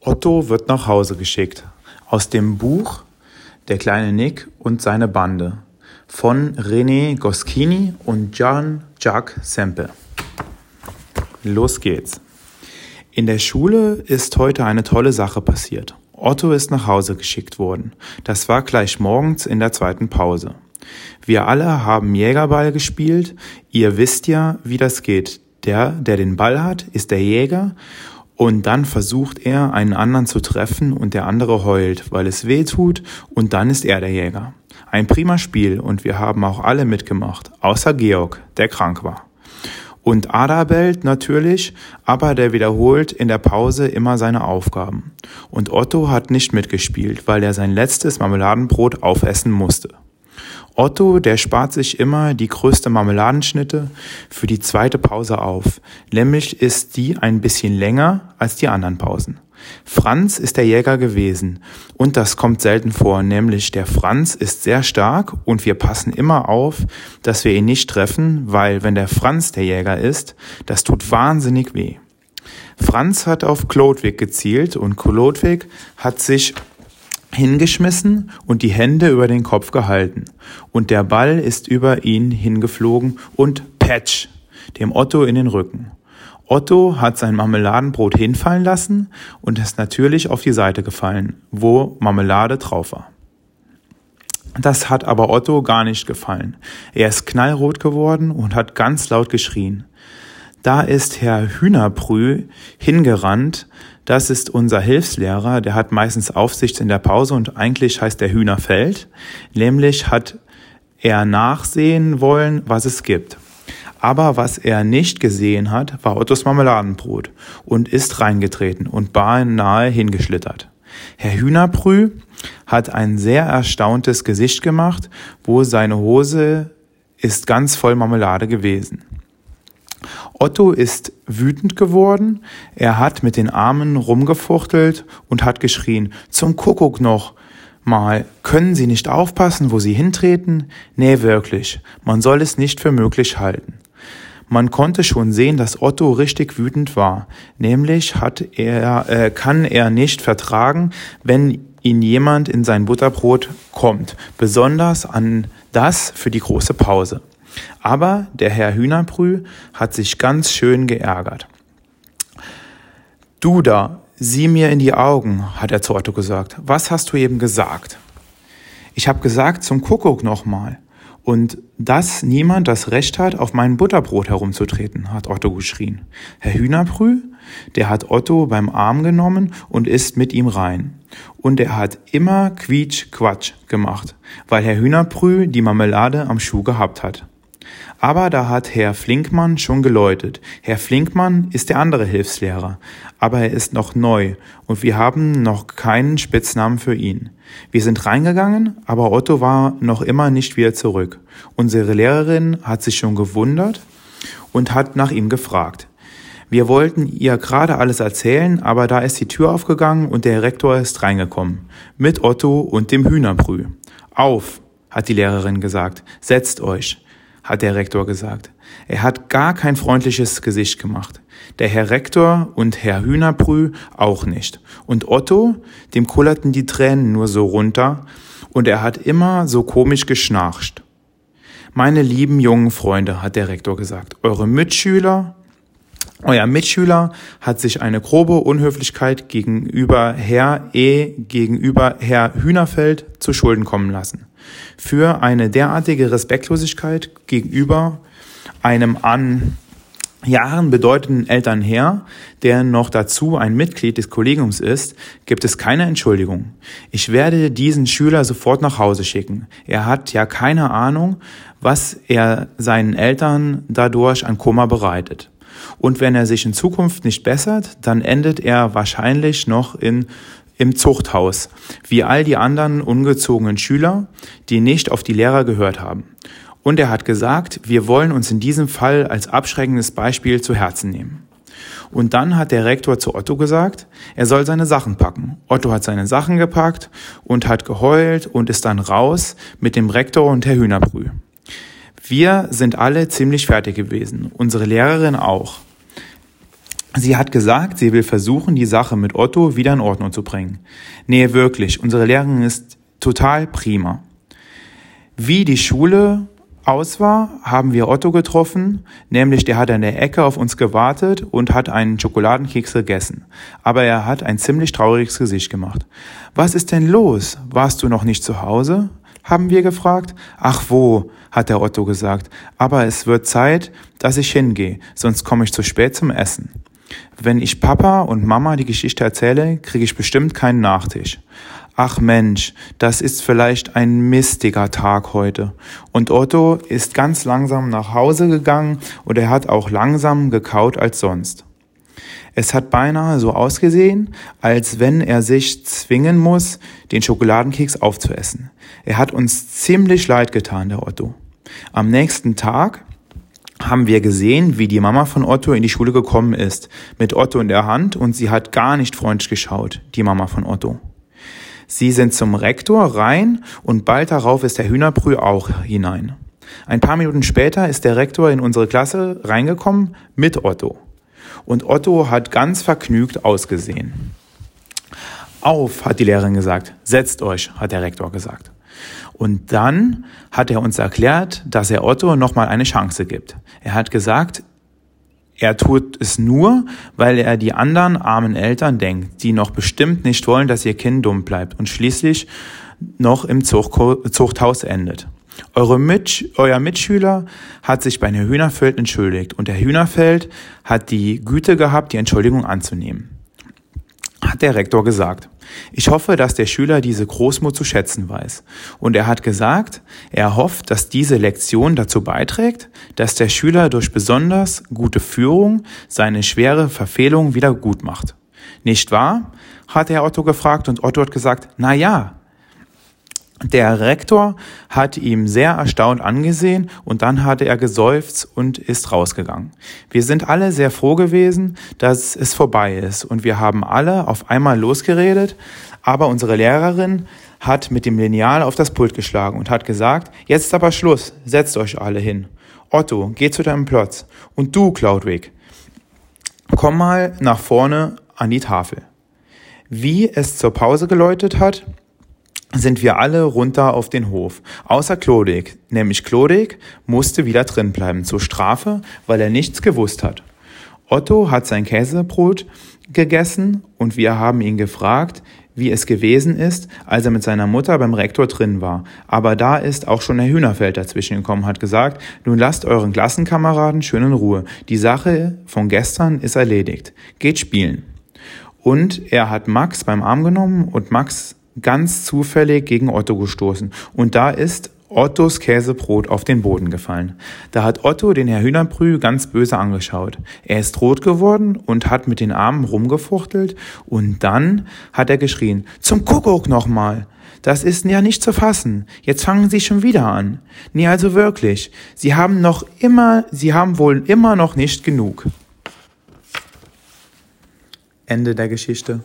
Otto wird nach Hause geschickt. Aus dem Buch Der kleine Nick und seine Bande von René Goscinny und Jean-Jacques Sempe. Los geht's. In der Schule ist heute eine tolle Sache passiert. Otto ist nach Hause geschickt worden. Das war gleich morgens in der zweiten Pause. Wir alle haben Jägerball gespielt. Ihr wisst ja, wie das geht. Der, der den Ball hat, ist der Jäger und dann versucht er, einen anderen zu treffen und der andere heult, weil es weh tut und dann ist er der Jäger. Ein prima Spiel und wir haben auch alle mitgemacht, außer Georg, der krank war. Und Adabelt natürlich, aber der wiederholt in der Pause immer seine Aufgaben. Und Otto hat nicht mitgespielt, weil er sein letztes Marmeladenbrot aufessen musste. Otto, der spart sich immer die größte Marmeladenschnitte für die zweite Pause auf. Nämlich ist die ein bisschen länger als die anderen Pausen. Franz ist der Jäger gewesen und das kommt selten vor, nämlich der Franz ist sehr stark und wir passen immer auf, dass wir ihn nicht treffen, weil wenn der Franz der Jäger ist, das tut wahnsinnig weh. Franz hat auf Klodwig gezielt und Klodwig hat sich hingeschmissen und die Hände über den Kopf gehalten. Und der Ball ist über ihn hingeflogen und patsch, dem Otto in den Rücken. Otto hat sein Marmeladenbrot hinfallen lassen und ist natürlich auf die Seite gefallen, wo Marmelade drauf war. Das hat aber Otto gar nicht gefallen. Er ist knallrot geworden und hat ganz laut geschrien. Da ist Herr Hühnerbrü hingerannt, das ist unser Hilfslehrer, der hat meistens Aufsicht in der Pause und eigentlich heißt der Hühnerfeld. Nämlich hat er nachsehen wollen, was es gibt. Aber was er nicht gesehen hat, war Ottos Marmeladenbrot und ist reingetreten und beinahe hingeschlittert. Herr Hühnerbrü hat ein sehr erstauntes Gesicht gemacht, wo seine Hose ist ganz voll Marmelade gewesen. Otto ist wütend geworden, er hat mit den Armen rumgefuchtelt und hat geschrien, zum Kuckuck noch mal, können Sie nicht aufpassen, wo Sie hintreten? Nee, wirklich, man soll es nicht für möglich halten. Man konnte schon sehen, dass Otto richtig wütend war. Nämlich hat er, äh, kann er nicht vertragen, wenn ihn jemand in sein Butterbrot kommt, besonders an das für die große Pause. Aber der Herr Hühnerbrü hat sich ganz schön geärgert. Du da, sieh mir in die Augen, hat er zu Otto gesagt. Was hast du eben gesagt? Ich habe gesagt zum Kuckuck nochmal. Und dass niemand das Recht hat, auf mein Butterbrot herumzutreten, hat Otto geschrien. Herr Hühnerbrü, der hat Otto beim Arm genommen und ist mit ihm rein. Und er hat immer Quietsch-Quatsch gemacht, weil Herr Hühnerbrü die Marmelade am Schuh gehabt hat. Aber da hat Herr Flinkmann schon geläutet. Herr Flinkmann ist der andere Hilfslehrer, aber er ist noch neu und wir haben noch keinen Spitznamen für ihn. Wir sind reingegangen, aber Otto war noch immer nicht wieder zurück. Unsere Lehrerin hat sich schon gewundert und hat nach ihm gefragt. Wir wollten ihr gerade alles erzählen, aber da ist die Tür aufgegangen und der Rektor ist reingekommen. Mit Otto und dem Hühnerbrüh. Auf, hat die Lehrerin gesagt. Setzt euch hat der Rektor gesagt. Er hat gar kein freundliches Gesicht gemacht. Der Herr Rektor und Herr Hühnerbrü auch nicht. Und Otto, dem kullerten die Tränen nur so runter und er hat immer so komisch geschnarcht. Meine lieben jungen Freunde, hat der Rektor gesagt, eure Mitschüler, euer Mitschüler hat sich eine grobe Unhöflichkeit gegenüber Herr E. gegenüber Herr Hühnerfeld zu Schulden kommen lassen für eine derartige Respektlosigkeit gegenüber einem an Jahren bedeutenden Elternherr, der noch dazu ein Mitglied des Kollegiums ist, gibt es keine Entschuldigung. Ich werde diesen Schüler sofort nach Hause schicken. Er hat ja keine Ahnung, was er seinen Eltern dadurch an Kummer bereitet. Und wenn er sich in Zukunft nicht bessert, dann endet er wahrscheinlich noch in im Zuchthaus, wie all die anderen ungezogenen Schüler, die nicht auf die Lehrer gehört haben. Und er hat gesagt, wir wollen uns in diesem Fall als abschreckendes Beispiel zu Herzen nehmen. Und dann hat der Rektor zu Otto gesagt, er soll seine Sachen packen. Otto hat seine Sachen gepackt und hat geheult und ist dann raus mit dem Rektor und Herr Hühnerbrü. Wir sind alle ziemlich fertig gewesen, unsere Lehrerin auch. Sie hat gesagt, sie will versuchen, die Sache mit Otto wieder in Ordnung zu bringen. Nee, wirklich, unsere Lehrerin ist total prima. Wie die Schule aus war, haben wir Otto getroffen, nämlich der hat an der Ecke auf uns gewartet und hat einen Schokoladenkeks gegessen. Aber er hat ein ziemlich trauriges Gesicht gemacht. Was ist denn los? Warst du noch nicht zu Hause? haben wir gefragt. Ach wo, hat der Otto gesagt, aber es wird Zeit, dass ich hingehe, sonst komme ich zu spät zum Essen. Wenn ich Papa und Mama die Geschichte erzähle, kriege ich bestimmt keinen Nachtisch. Ach Mensch, das ist vielleicht ein mistiger Tag heute. Und Otto ist ganz langsam nach Hause gegangen und er hat auch langsam gekaut als sonst. Es hat beinahe so ausgesehen, als wenn er sich zwingen muss, den Schokoladenkeks aufzuessen. Er hat uns ziemlich leid getan, der Otto. Am nächsten Tag haben wir gesehen, wie die Mama von Otto in die Schule gekommen ist, mit Otto in der Hand und sie hat gar nicht freundlich geschaut, die Mama von Otto. Sie sind zum Rektor rein und bald darauf ist der Hühnerbrüh auch hinein. Ein paar Minuten später ist der Rektor in unsere Klasse reingekommen mit Otto. Und Otto hat ganz vergnügt ausgesehen. Auf, hat die Lehrerin gesagt. Setzt euch, hat der Rektor gesagt. Und dann hat er uns erklärt, dass er Otto nochmal eine Chance gibt. Er hat gesagt, er tut es nur, weil er die anderen armen Eltern denkt, die noch bestimmt nicht wollen, dass ihr Kind dumm bleibt und schließlich noch im Zuchthaus endet. Eure Mit euer Mitschüler hat sich bei Herrn Hühnerfeld entschuldigt und Herr Hühnerfeld hat die Güte gehabt, die Entschuldigung anzunehmen. Hat der Rektor gesagt. Ich hoffe, dass der Schüler diese Großmut zu schätzen weiß. Und er hat gesagt, er hofft, dass diese Lektion dazu beiträgt, dass der Schüler durch besonders gute Führung seine schwere Verfehlung wieder gut macht. Nicht wahr? hat er Otto gefragt und Otto hat gesagt, na ja, der Rektor hat ihm sehr erstaunt angesehen und dann hatte er geseufzt und ist rausgegangen. Wir sind alle sehr froh gewesen, dass es vorbei ist und wir haben alle auf einmal losgeredet, aber unsere Lehrerin hat mit dem Lineal auf das Pult geschlagen und hat gesagt, jetzt aber Schluss, setzt euch alle hin. Otto, geh zu deinem Platz. Und du, Cloudwick, komm mal nach vorne an die Tafel. Wie es zur Pause geläutet hat, sind wir alle runter auf den Hof. Außer Klodik. Nämlich Klodik musste wieder drin bleiben zur Strafe, weil er nichts gewusst hat. Otto hat sein Käsebrot gegessen und wir haben ihn gefragt, wie es gewesen ist, als er mit seiner Mutter beim Rektor drin war. Aber da ist auch schon Herr Hühnerfeld dazwischen gekommen, hat gesagt, nun lasst euren Klassenkameraden schön in Ruhe. Die Sache von gestern ist erledigt. Geht spielen. Und er hat Max beim Arm genommen und Max ganz zufällig gegen Otto gestoßen. Und da ist Ottos Käsebrot auf den Boden gefallen. Da hat Otto den Herr Hühnerbrü ganz böse angeschaut. Er ist rot geworden und hat mit den Armen rumgefuchtelt und dann hat er geschrien, zum Kuckuck nochmal. Das ist ja nicht zu fassen. Jetzt fangen Sie schon wieder an. Nee, also wirklich. Sie haben noch immer, Sie haben wohl immer noch nicht genug. Ende der Geschichte.